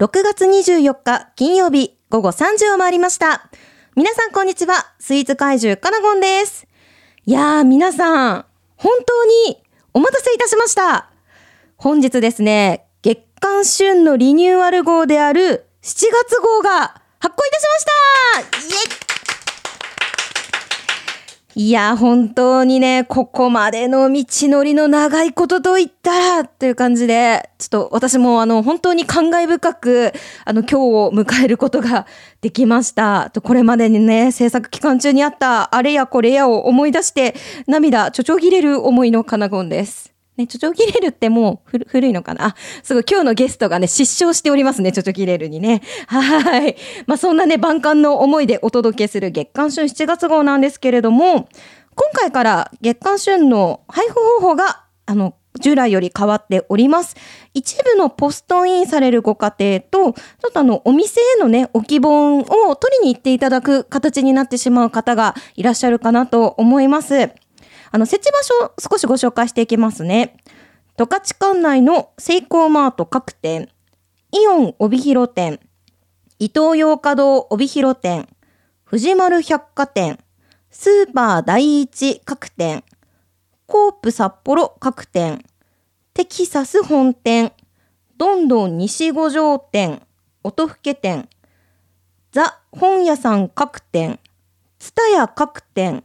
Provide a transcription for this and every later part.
6月24日金曜日午後3時を回りました。皆さんこんにちは。スイーツ怪獣カナゴンです。いやー皆さん、本当にお待たせいたしました。本日ですね、月刊旬のリニューアル号である7月号が発行いたしましたイエッいや、本当にね、ここまでの道のりの長いことといったら、という感じで、ちょっと私もあの、本当に感慨深く、あの、今日を迎えることができました。とこれまでにね、制作期間中にあったあれやこれやを思い出して、涙、ちょちょぎれる思いのカナゴンです。ね、ちょちょぎれるってもう古いのかな？あ、すごい今日のゲストがね、失笑しておりますね、ちょちょぎれるにね。はい。まあそんなね、万感の思いでお届けする月刊旬7月号なんですけれども、今回から月刊旬の配布方法が、あの、従来より変わっております。一部のポストインされるご家庭と、ちょっとあの、お店へのね、置き本を取りに行っていただく形になってしまう方がいらっしゃるかなと思います。あの、設置場所を少しご紹介していきますね。十勝管内のセイコーマート各店、イオン帯広店、伊東洋華堂帯広店、藤丸百貨店、スーパー第一各店、コープ札幌各店、テキサス本店、どんどん西五条店、音更店、ザ本屋さん各店、ツタヤ各店、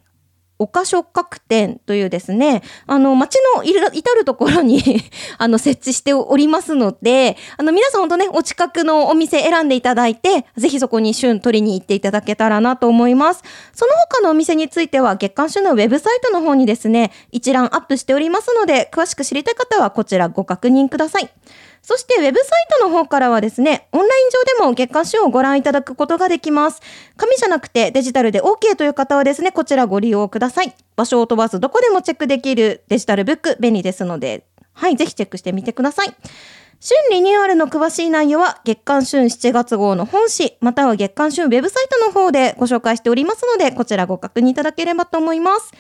お菓所各店というですね、あの、街のいる至るところに あの、設置しておりますので、あの、皆さん本当ね、お近くのお店選んでいただいて、ぜひそこに旬取りに行っていただけたらなと思います。その他のお店については、月刊旬のウェブサイトの方にですね、一覧アップしておりますので、詳しく知りたい方はこちらご確認ください。そして、ウェブサイトの方からはですね、オンライン上でも月刊誌をご覧いただくことができます。紙じゃなくてデジタルで OK という方はですね、こちらご利用ください。場所を飛ばずどこでもチェックできるデジタルブック便利ですので、はい、ぜひチェックしてみてください。旬リニューアルの詳しい内容は月刊旬7月号の本誌、または月刊旬ウェブサイトの方でご紹介しておりますので、こちらご確認いただければと思います。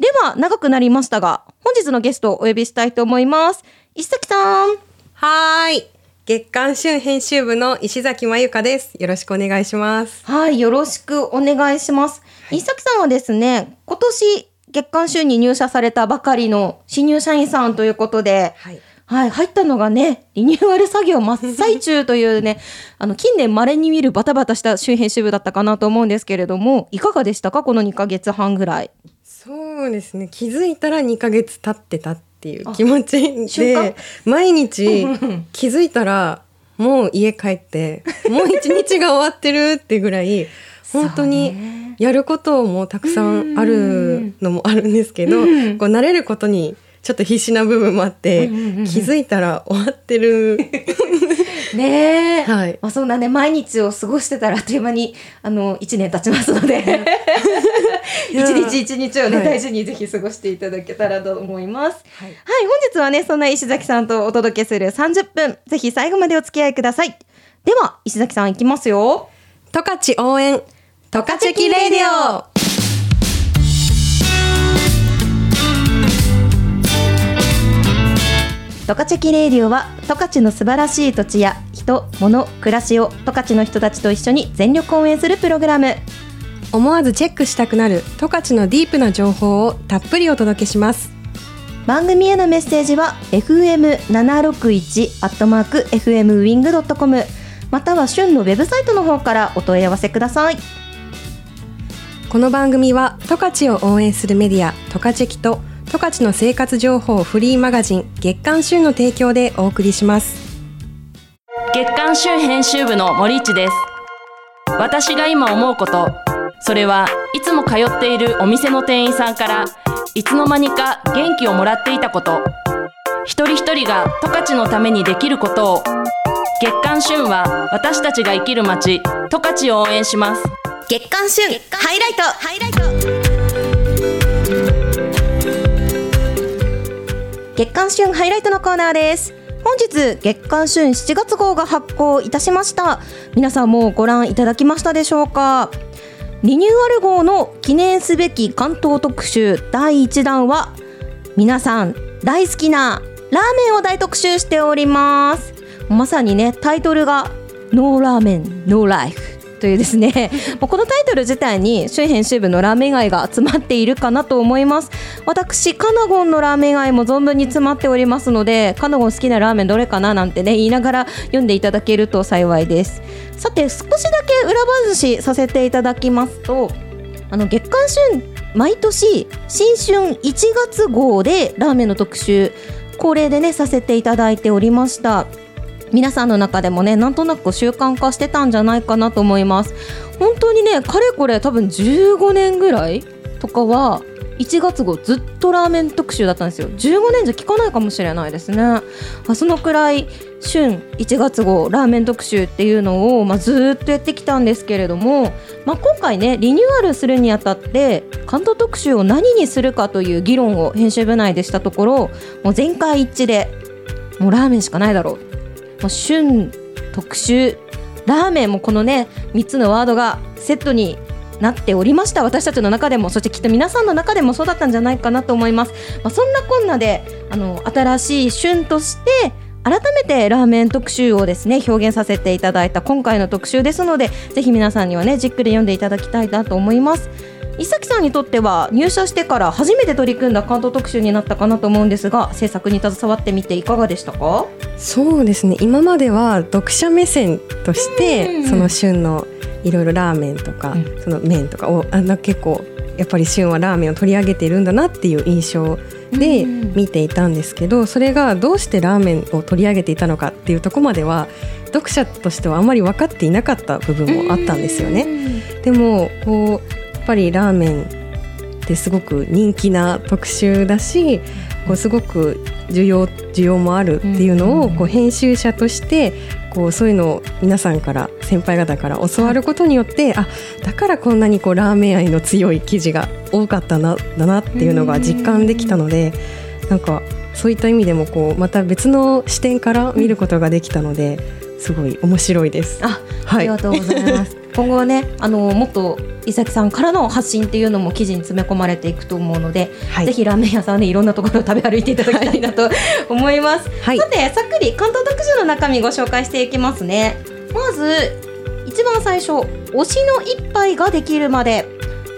では、長くなりましたが、本日のゲストをお呼びしたいと思います。石崎さん。はーい。月刊旬編集部の石崎まゆかです。よろしくお願いします。はい、よろしくお願いします。石崎さんはですね、今年月刊週に入社されたばかりの新入社員さんということで、はい。はい、入ったのがね、リニューアル作業真っ最中というね、あの、近年稀に見るバタバタした周編集部だったかなと思うんですけれども、いかがでしたか？この2ヶ月半ぐらい。そうですね。気づいたら2ヶ月経ってたっていう気持ちで、毎日気づいたらもう家帰って、もう一日が終わってるってぐらい、本当にね。やることもたくさんあるのもあるんですけど、うんこう慣れることにちょっと必死な部分もあって、気づいたら終わってる。ねえ。はい。まあそんなね、毎日を過ごしてたらあっという間に、あの、1年経ちますので、一日一日をね、はい大事にぜひ過ごしていただけたらと思います。はいはい、本日はね、そんな石崎さんとお届けする30分、ぜひ最後までお付き合いください。では、石崎さんいきますよ。十勝応援十勝チレディオ十勝キレイディオは十勝の素晴らしい土地や人、物、暮らしを十勝の人たちと一緒に全力応援するプログラム。思わずチェックしたくなる十勝のディープな情報をたっぷりお届けします。番組へのメッセージは fm761 アットマーク fmwing.com または旬のウェブサイトの方からお問い合わせください。この番組は十勝を応援するメディア十勝キと十勝の生活情報フリーマガジン月刊旬の提供でお送りします。月刊旬編集部の森市です。私が今思うことそれはいつも通っているお店の店員さんからいつの間にか元気をもらっていたこと。一人一人が十勝のためにできることを。月刊旬は私たちが生きる街十勝を応援します。月刊旬ハイライト。ハイライト月刊旬ハイライトのコーナーです。本日月刊旬7月号が発行いたしました。皆さんもご覧いただきましたでしょうか？リニューアル号の記念すべき関東特集第1弾は皆さん大好きなラーメンを大特集しております。まさにねタイトルがノーラーメンノーライフというですね このタイトル自体に周編集部のラーメン愛が集まっているかなと思います。私カナゴンのラーメン愛も存分に詰まっておりますのでカナゴン好きなラーメンどれかななんてね言いながら読んでいただけると幸いです。さて少しだけ裏話させていただきますとあの月刊旬毎年新春1月号でラーメンの特集恒例でねさせていただいておりました。皆さんの中でもねなんとなく習慣化してたんじゃないかなと思います。本当にねかれこれ多分15年ぐらいとかは1月号ずっとラーメン特集だったんですよ。15年じゃ聞かないかもしれないですね。あそのくらい春1月号ラーメン特集っていうのを、まあ、ずっとやってきたんですけれども、まあ、今回ねリニューアルするにあたって関東特集を何にするかという議論を編集部内でしたところもう全会一致でもうラーメンしかないだろう。う旬特集ラーメンもこのね3つのワードがセットになっておりました。私たちの中でもそしてきっと皆さんの中でもそうだったんじゃないかなと思います、まあ、そんなこんなであの新しい旬として改めてラーメン特集をですね表現させていただいた今回の特集ですのでぜひ皆さんにはねじっくり読んでいただきたいなと思います。伊崎さんにとっては入社してから初めて取り組んだ関東特集になったかなと思うんですが制作に携わってみていかがでしたか？そうですね。今までは読者目線としてその旬のいろいろラーメンとか、うん、その麺とかをあの結構やっぱり旬はラーメンを取り上げているんだなっていう印象で見ていたんですけどそれがどうしてラーメンを取り上げていたのかっていうとこまでは読者としてはあんまり分かっていなかった部分もあったんですよね。でもこうっぱりラーメンってすごく人気な特集だしこうすごく需要需要もあるっていうのをこう編集者としてこうそういうのを皆さんから先輩方から教わることによってあだからこんなにこうラーメン愛の強い記事が多かったなだなっていうのが実感できたのでなんかそういった意味でもこうまた別の視点から見ることができたのですごい面白いです。あ、はい、ありがとうございます。今後はねあのもっと伊崎さんからの発信っていうのも記事に詰め込まれていくと思うので、はい、ぜひラーメン屋さんねいろんなところを食べ歩いていただきたいなと思います、はい、さてさっくり関東特集の中身ご紹介していきますね。まず一番最初推しの一杯ができるまで。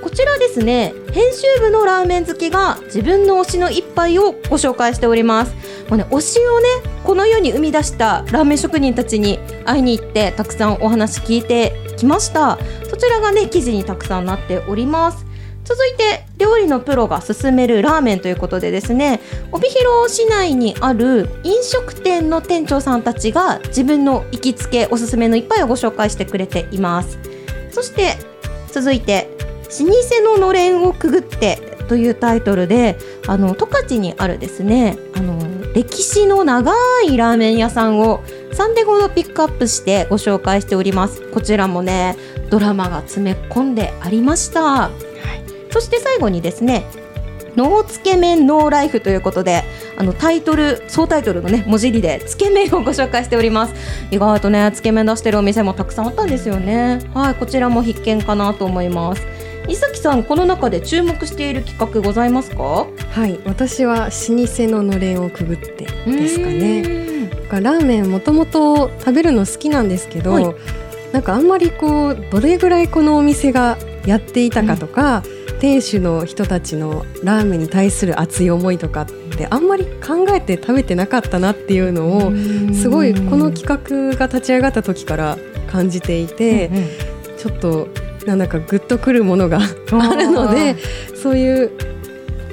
こちらですね編集部のラーメン好きが自分の推しの一杯をご紹介しております。もうね推しをねこの世に生み出したラーメン職人たちに会いに行ってたくさんお話聞いてきました。そちらがね記事にたくさんなっております。続いて料理のプロが勧めるラーメンということでですね帯広市内にある飲食店の店長さんたちが自分の行きつけおすすめの一杯をご紹介してくれています。そして続いて老舗ののれんをくぐってというタイトルであの十勝にあるですねあの歴史の長いラーメン屋さんを3でほどピックアップしてご紹介しております。こちらもねドラマが詰め込んでありました、はい、そして最後にですねノーつけ麺ノーライフということであのタイトル総タイトルのね文字入りでつけ麺をご紹介しております。意外とねつけ麺出してるお店もたくさんあったんですよね。はいこちらも必見かなと思います伊崎さんこの中で注目している企画ございますか？はい私は老舗ののれんをくぐってですかね。ラーメンもともと食べるの好きなんですけど、はい、なんかあんまりこうどれぐらいこのお店がやっていたかとか、うん、店主の人たちのラーメンに対する熱い思いとかってあんまり考えて食べてなかったなっていうのをすごいこの企画が立ち上がった時から感じていて、うんうん、ちょっとなんだかグッとくるものがあるのでそういう、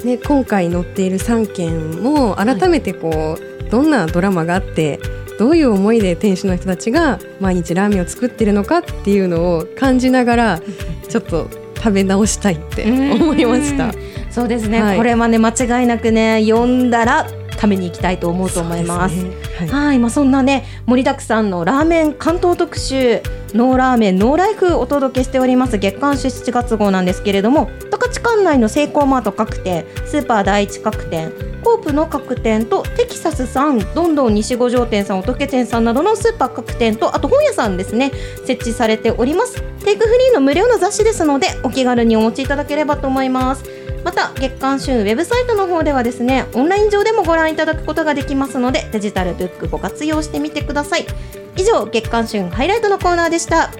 ね、今回載っている3件も改めてこう、はい、どんなドラマがあってどういう思いで店主の人たちが毎日ラーメンを作ってるのかっていうのを感じながらちょっと食べ直したいって思いました。そうですね、はい、これはね間違いなくね読んだら食べに行きたいと思うと思います。すね、はい、はい。まあ、そんなね盛りだくさんのラーメン関東特集ノーラーメンノーライフお届けしております。月刊誌7月号なんですけれども十勝管内のセイコーマート各店スーパー第一各店コープの各店とテキサスさんどんどん西五条店さん乙店さんなどのスーパー各店とあと本屋さんですね設置されております。テイクフリーの無料の雑誌ですのでお気軽にお持ちいただければと思います。また月刊旬ウェブサイトの方ではですねオンライン上でもご覧いただくことができますのでデジタルブックご活用してみてください。以上月刊旬ハイライトのコーナーでした。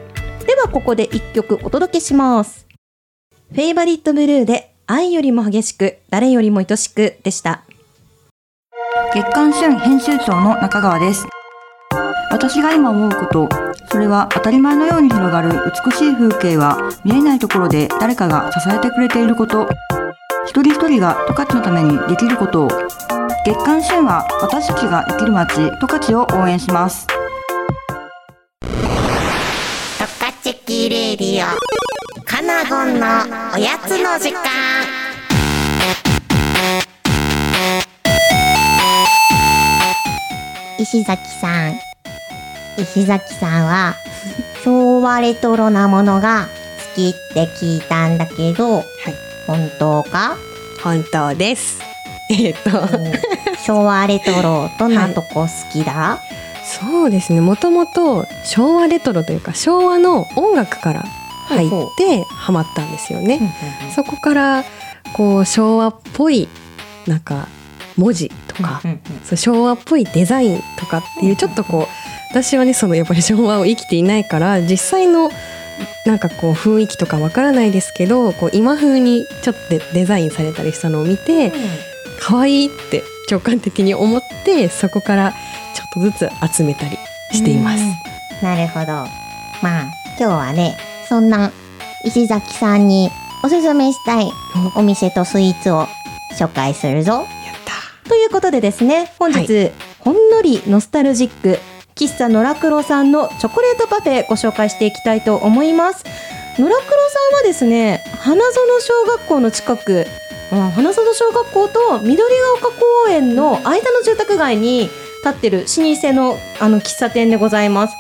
ではここで一曲お届けします。フェイバリットブルーで愛よりも激しく誰よりも愛しくでした。月刊旬編集長の中川です。私が今思うことそれは当たり前のように広がる美しい風景は見えないところで誰かが支えてくれていること。一人一人が十勝のためにできることを。月刊旬は私たちが生きる街。十勝を応援します。トカチキレディオ。カナゴンのおやつの時間。石崎さん。石崎さんは 昭和レトロなものが好きって聞いたんだけど、本当か？本当です。えっと。昭和レトロど んなとこ好きだ、そうですね。もともと昭和レトロというか昭和の音楽から入ってハマったんですよね。そこからこう昭和っぽいなんか文字とか、そう昭和っぽいデザインとかっていうちょっとこう私はねそのやっぱり昭和を生きていないから実際のなんかこう雰囲気とかわからないですけどこう今風にちょっとデデザインされたりしたのを見て可愛いって直感的に思ってそこからちょっとずつ集めたりしています。なるほど。まあ、今日はね、そんな石崎さんにおすすめしたいお店とスイーツを紹介するぞ。やったということでですね本日、ほんのりノスタルジック喫茶のらくろさんのチョコレートパフェご紹介していきたいと思います。のらくろさんはですね花園小学校の近く花園小学校と緑が丘公園の間の住宅街に建ってる老舗のあの喫茶店でございます。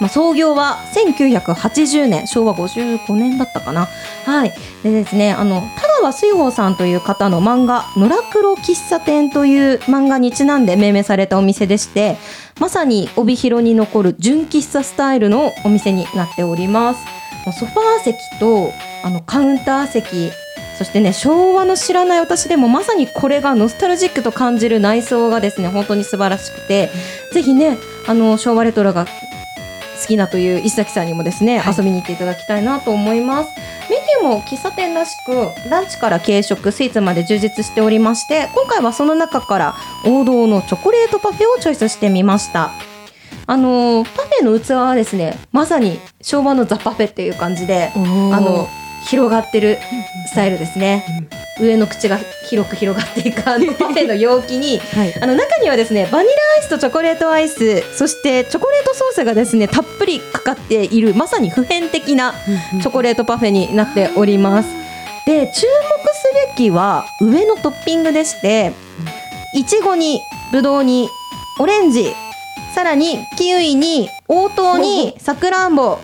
まあ、創業は1980年昭和55年だったかなはい。でですねあの田川水宝さんという方の漫画「野良黒喫茶店」という漫画にちなんで命名されたお店でしてまさに帯広に残る純喫茶スタイルのお店になっております。もうソファー席とあのカウンター席そしてね昭和の知らない私でもまさにこれがノスタルジックと感じる内装がですね本当に素晴らしくて、ぜひねあの昭和レトロが好きなという石崎さんにもですね、遊びに行っていただきたいなと思います。メニューも喫茶店らしくランチから軽食スイーツまで充実しておりまして今回はその中から王道のチョコレートパフェをチョイスしてみました。あのーパフェの器はですねまさに昭和のザ・パフェっていう感じでああの広がってるスタイルですね、上の口が広く広がっていくあのパフェの容器にはい。あの中にはですねバニラアイスとチョコレートアイスそしてチョコレートソースがですねたっぷりかかっているまさに普遍的なチョコレートパフェになっております。で注目すべきは上のトッピングでしていちごにぶどうにオレンジさらにキウイに黄桃にさくらんぼ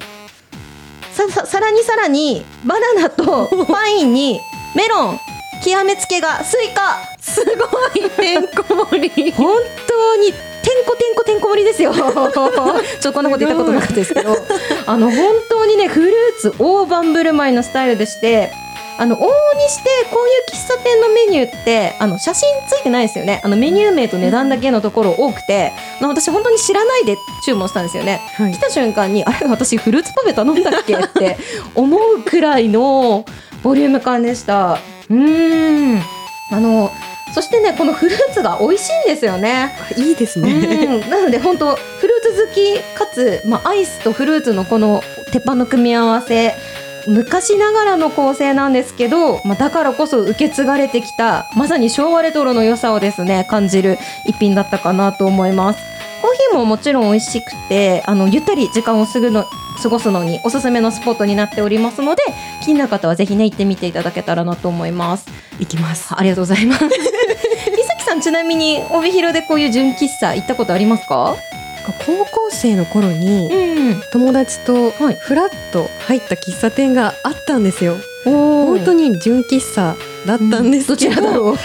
さささらにさらにバナナと パインにメロン極めつけがスイカ。すごいてんこ盛り。本当にてんこてんこてんこ盛りですよ。ちょっとこんなこと言ったことなかったですけど。あの本当にねフルーツ大盤振る舞いのスタイルでしてあの往々にしてこういう喫茶店のメニューってあの写真ついてないですよね。あのメニュー名と値段だけのところ多くて、あの私本当に知らないで注文したんですよね。はい。来た瞬間にあれ私フルーツパフェ頼んだっけって思うくらいのボリューム感でしたうーん。あのそしてねこのフルーツが美味しいんですよね。いいですうね。ん。なので本当フルーツ好きかつ、まあ、アイスとフルーツのこの鉄板の組み合わせ昔ながらの構成なんですけど、まあ、だからこそ受け継がれてきたまさに昭和レトロの良さをですね感じる一品だったかなと思いますコーヒーももちろん美味しくてあのゆったり時間を過ぐの過ごすのにおすすめのスポットになっておりますので気になる方はぜひね行ってみていただけたらなと思います。行きます。ありがとうございます。伊崎さんちなみに帯広でこういう純喫茶行ったことありますか？高校生の頃にん。友達とはい。フラッと入った喫茶店があったんですよ。本本当に純喫茶だったんですどちけど、らだろう？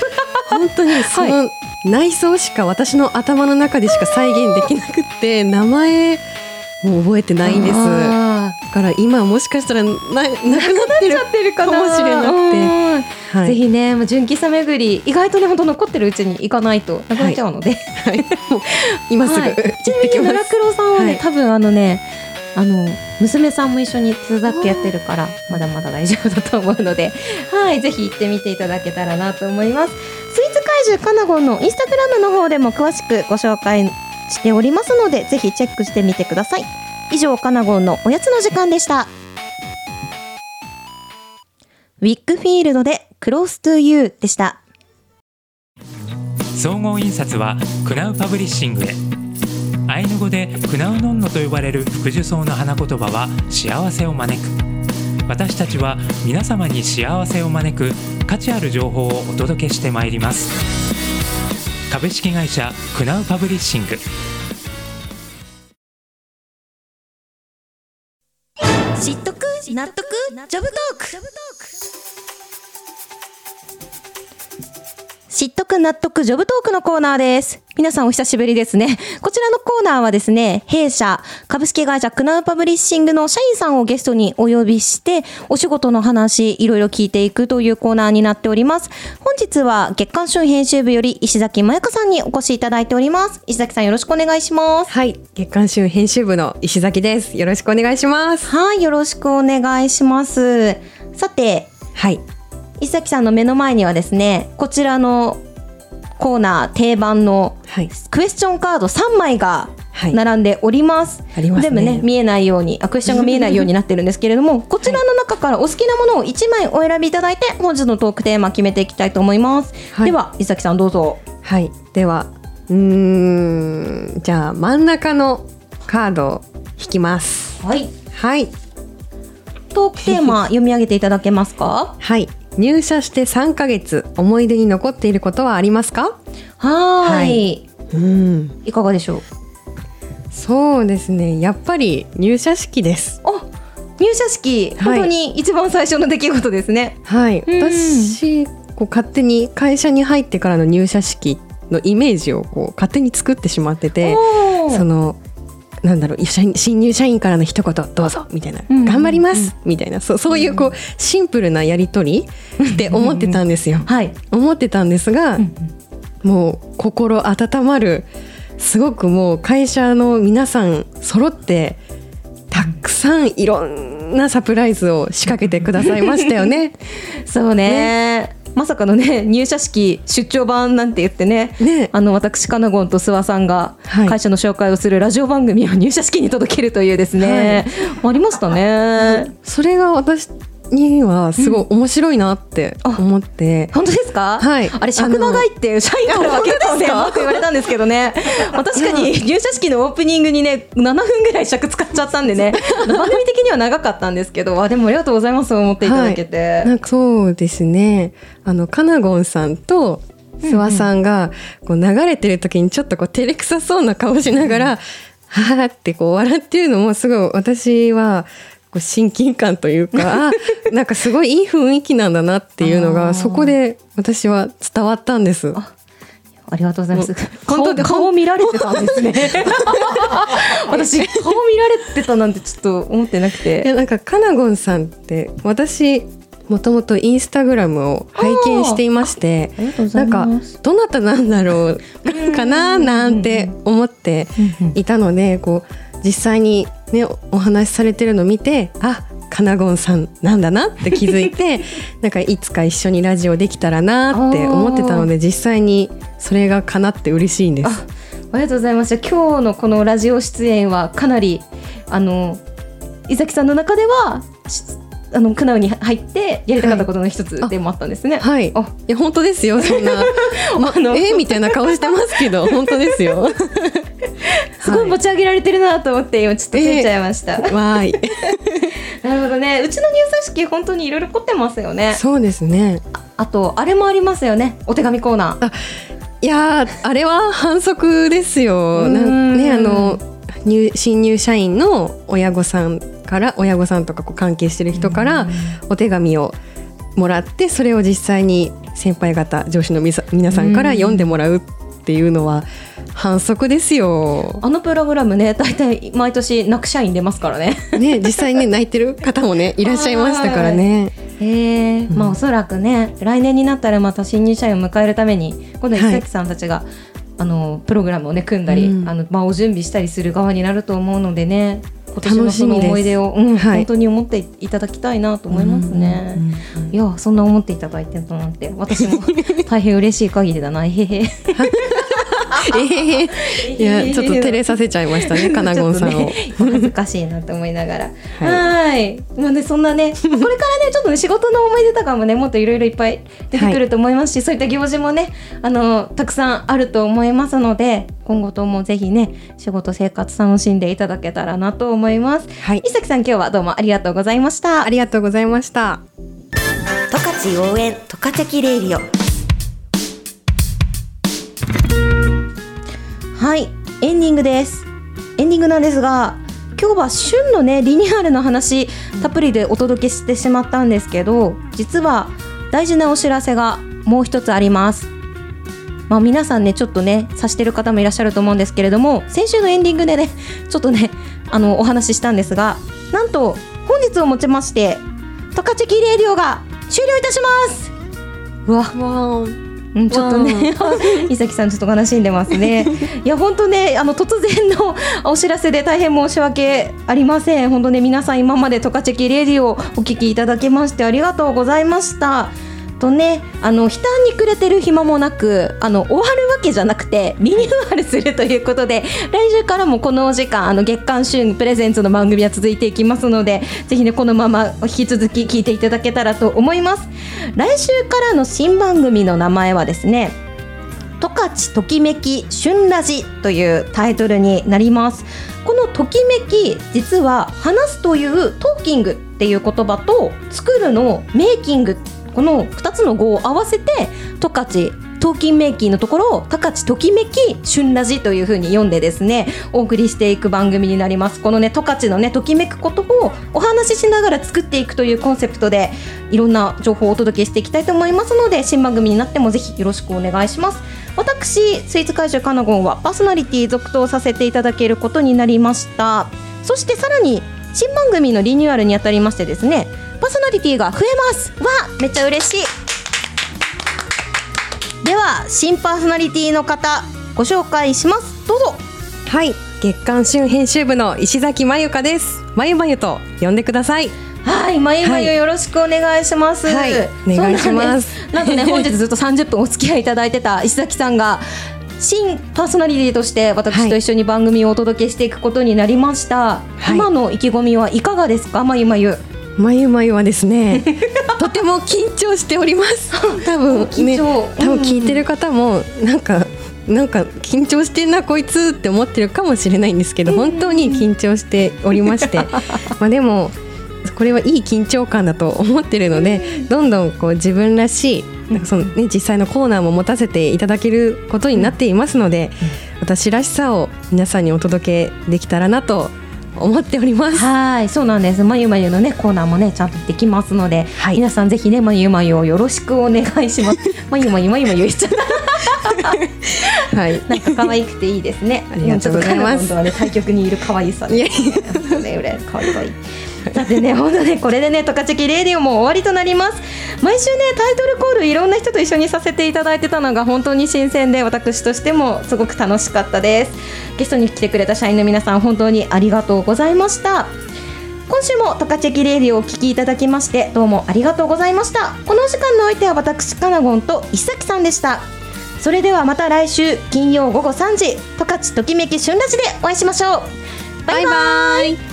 本当にその内装しか私の頭の中でしか再現できなくって名前もう覚えてないんです。だあから今もしかしたらななくなってるーってるかもしれなくて。うん。はい。ぜひね、まあ純喫茶巡り、意外とね、本当残ってるうちに行かないとなくなっちゃうので。はい、もう今すぐはい。ちなみにきます。奈良黒さんはね、はい。多分あのねあの娘さんも一緒に手伝ってやってるからまだまだ大丈夫だと思うので。はい。ぜひ行ってみていただけたらなと思います怪獣カナゴンのインスタグラムの方でも詳しくご紹介しておりますのでぜひチェックしてみてください。以上カナゴンのおやつの時間でした。ウィッグフィールドでクロストゥユーでした。総合印刷はクナウパブリッシングへ。アイヌ語でクナウノンノと呼ばれる福寿草の花言葉は幸せを招く。私たちは皆様に幸せを招く価値ある情報をお届けしてまいります。株式会社クナウパブリッシング。知っとく納得ジョブトーク。知っとく納得ジョブトークのコーナーです。皆さんお久しぶりですね。こちらのコーナーはですね、弊社株式会社クナウパブリッシングの社員さんをゲストにお呼びして、お仕事の話いろいろ聞いていくというコーナーになっております。本日は月刊春編集部より石崎まやかさんにお越しいただいております。石崎さんよろしくお願いします。はい、月刊春編集部の石崎です。よろしくお願いします。はい、よろしくお願いします。さて、はい、石崎さんの目の前にはですねこちらのコーナー定番のはい、クエスチョンカード3枚がはい並んでおります。ありますね全部ね見えないようにあクエスチョンが見えないようになってるんですけれども こちらの中からお好きなものを1枚お選びいただいて本日のトークテーマ決めていきたいと思います。はいでは石崎さんどうぞ。はい、では、うーん、じゃあ真ん中のカードを引きます。はい。はい、トークテーマ読み上げていただけますか？はい、入社して3ヶ月、思い出に残っていることはありますか？はいうん、いかがでしょう？そうですね。やっぱり入社式です。あ入社式はい本当に一番最初の出来事ですね。はい、うん私こう勝手に会社に入ってからの入社式のイメージをこう勝手に作ってしまってて、そのなんだろう新入社員からの一言どうぞみたいな、うん。頑張りますみたいな。そうそういうこうシンプルなやり取りって思ってたんですよ。はい。思ってたんですが、うんもう心温まるすごくもう会社の皆さん揃ってたくさんいろんなサプライズを仕掛けてくださいましたよね。そうねまさかのね入社式出張版なんて言ってねね。あの私カナゴンと諏訪さんがはい。会社の紹介をするラジオ番組を入社式に届けるというですね、ありましたね。それが私にはすごい面白いなって思って、本当ですか、はい。あれ尺長いって社員からは結構ねあ文句言われたんですけどね。まあ確かに入社式のオープニングにね7分ぐらい尺使っちゃったんでね。番組的には長かったんですけど。あでもありがとうございます思っていただけて、なんかそうですね。あのカナゴンさんと諏訪さんがこう流れてる時にちょっとこう照れくさそうな顔しながら、はーってこう笑ってるのもすごい私はこう親近感というか あなんかすごいいい雰囲気なんだなっていうのがそこで私は伝わったんです。ありがとうございます。本当で顔顔見られてたんですね。私顔見られてたなんてちょっと思ってなくいやて。なんかカナゴンさんって私もともとインスタグラムを拝見していましてないんか。どなたなんだろうかななんて思っていたのでこう実際にねおお話しされてるのを見てあカナゴンさんなんだなって気づいて なんかいつか一緒にラジオできたらなって思ってたので実際にそれが叶って嬉しいんです。あありがとうございます。じゃあ今日のこのラジオ出演はかなりあの伊崎さんの中ではしあのクナウに入ってやりたかったことの一つでもあったんですね。はい、あいや本当ですよそんな、まあのえーみたいな顔してますけど本当ですよ。すごい持ち上げられてるなと思って今ちょっとついちゃいました。わーい。なるほどね。うちの入社式本当にいろいろ凝ってますよね。そうですね。あとあれもありますよね。お手紙コーナー。いやーあれは反則ですよ。ねあの入新入社員の親御さんから親御さんとかこう関係してる人からお手紙をもらってそれを実際に先輩方上司のみさ皆さんから読んでもらうっていうのは反則ですよ。あのプログラムね、大体毎年泣く社員出ますからね。ね実際ね 泣いてる方もねいらっしゃいましたからね。へえ、うんまあおそらくね来年になったらまた新入社員を迎えるために今度は石崎さんたちが、あのプログラムをね組んだり、うんあの場を準備したりする側になると思うのでね今年のその思い出を、うんはい本当に思っていただきたいなと思いますね。いやそんな思っていただいてるとなんて私も大変嬉しい限りだなへへへ。え えいや ちょっと照れさせちゃいましたねかなごんさんを、ね恥ずかしいなと思いながら。は はい。まあねそんなねこれからねちょっとね仕事の思い出とかもねもっといろいろいっぱい出てくると思いますし、そういった行事もねあのたくさんあると思いますので今後ともぜひね仕事生活楽しんでいただけたらなと思います。はい。伊崎さん今日はどうもありがとうございました。ありがとうございました。十勝応援十勝チレイディオはいエンディングです。エンディングなんですが今日は旬のねリニューアルの話たっぷりでお届けしてしまったんですけど実は大事なお知らせがもう一つあります。まあ皆さんねちょっとね察してる方もいらっしゃると思うんですけれども先週のエンディングでねちょっとねあのお話ししたんですがなんと本日をもちましてトカチキレディオが終了いたします。うわ。わうん、ちょっとね、伊崎さんちょっと悲しんでますね。いや本当ねあの突然の お知らせで大変申し訳ありません。本当ね皆さん今までトカチェキレディをお聞きいただきましてありがとうございました。とねあの悲嘆に暮れてる暇もなくあの終わるわけじゃなくてリニューアルするということで来週からもこのお時間あの月刊旬プレゼンツの番組は続いていきますのでぜひねこのまま引き続き聞いていただけたらと思います。来週からの新番組の名前はですね十勝ときめき旬ラジというタイトルになります。このときめき実は話すというトーキングっていう言葉と作るのメイキングこの2つの語を合わせて十勝トーキンメイキーのところを「十勝ときめき旬ラジ」というふうに読んでですねお送りしていく番組になります。このね十勝のねときめくことをお話ししながら作っていくというコンセプトでいろんな情報をお届けしていきたいと思いますので新番組になってもぜひよろしくお願いします。私スイーツ怪獣カナゴンはパーソナリティ続投させていただけることになりました。そしてさらに新番組のリニューアルにあたりましてですねパーソナリティが増えます。わめっちゃ嬉しい。では新パーソナリティの方ご紹介します。どうぞ。はい月刊旬編集部の石崎まゆかです。まゆまゆと呼んでください。はい、まゆまゆはい。よろしくお願いします。はいお願いします。なんとね、本日ずっと 30分お付き合いいただいてた石崎さんが。新パーソナリティとして私と一緒に番組をお届けしていくことになりました、はい。今の意気込みはいかがですか？まゆまゆまゆまゆはですね とても緊張しております。多分ね多分聞いてる方もなんかなんか緊張してんなこいつって思ってるかもしれないんですけど本当に緊張しておりまして。まあでもこれはいい緊張感だと思ってるのでどんどんこう自分らしいなんかその、ね、実際のコーナーも持たせていただけることになっていますので私らしさを皆さんにお届けできたらなと思っております。はいそうなんですまゆまゆのねコーナーもねちゃんとできますので、はい皆さんぜひねまゆまゆをよろしくお願いしますまゆ まゆまゆまゆ言っちゃった はいなんか可愛くていいですね。ありがとうございますね対局にいる可愛さで。いやね、俺可愛い可愛い。さてね、本当ね、これでね、トカチェキレディオも終わりとなります。毎週ね、タイトルコールいろんな人と一緒にさせていただいてたのが本当に新鮮で、私としてもすごく楽しかったです。ゲストに来てくれた社員の皆さん、本当にありがとうございました。今週もトカチェキレディオをお聞きいただきましてどうもありがとうございましたこのお時間のお相手は私カナゴンと石崎さんでしたそれではまた来週金曜午後3時十勝ときめき旬ラジでお会いしましょうバイバイ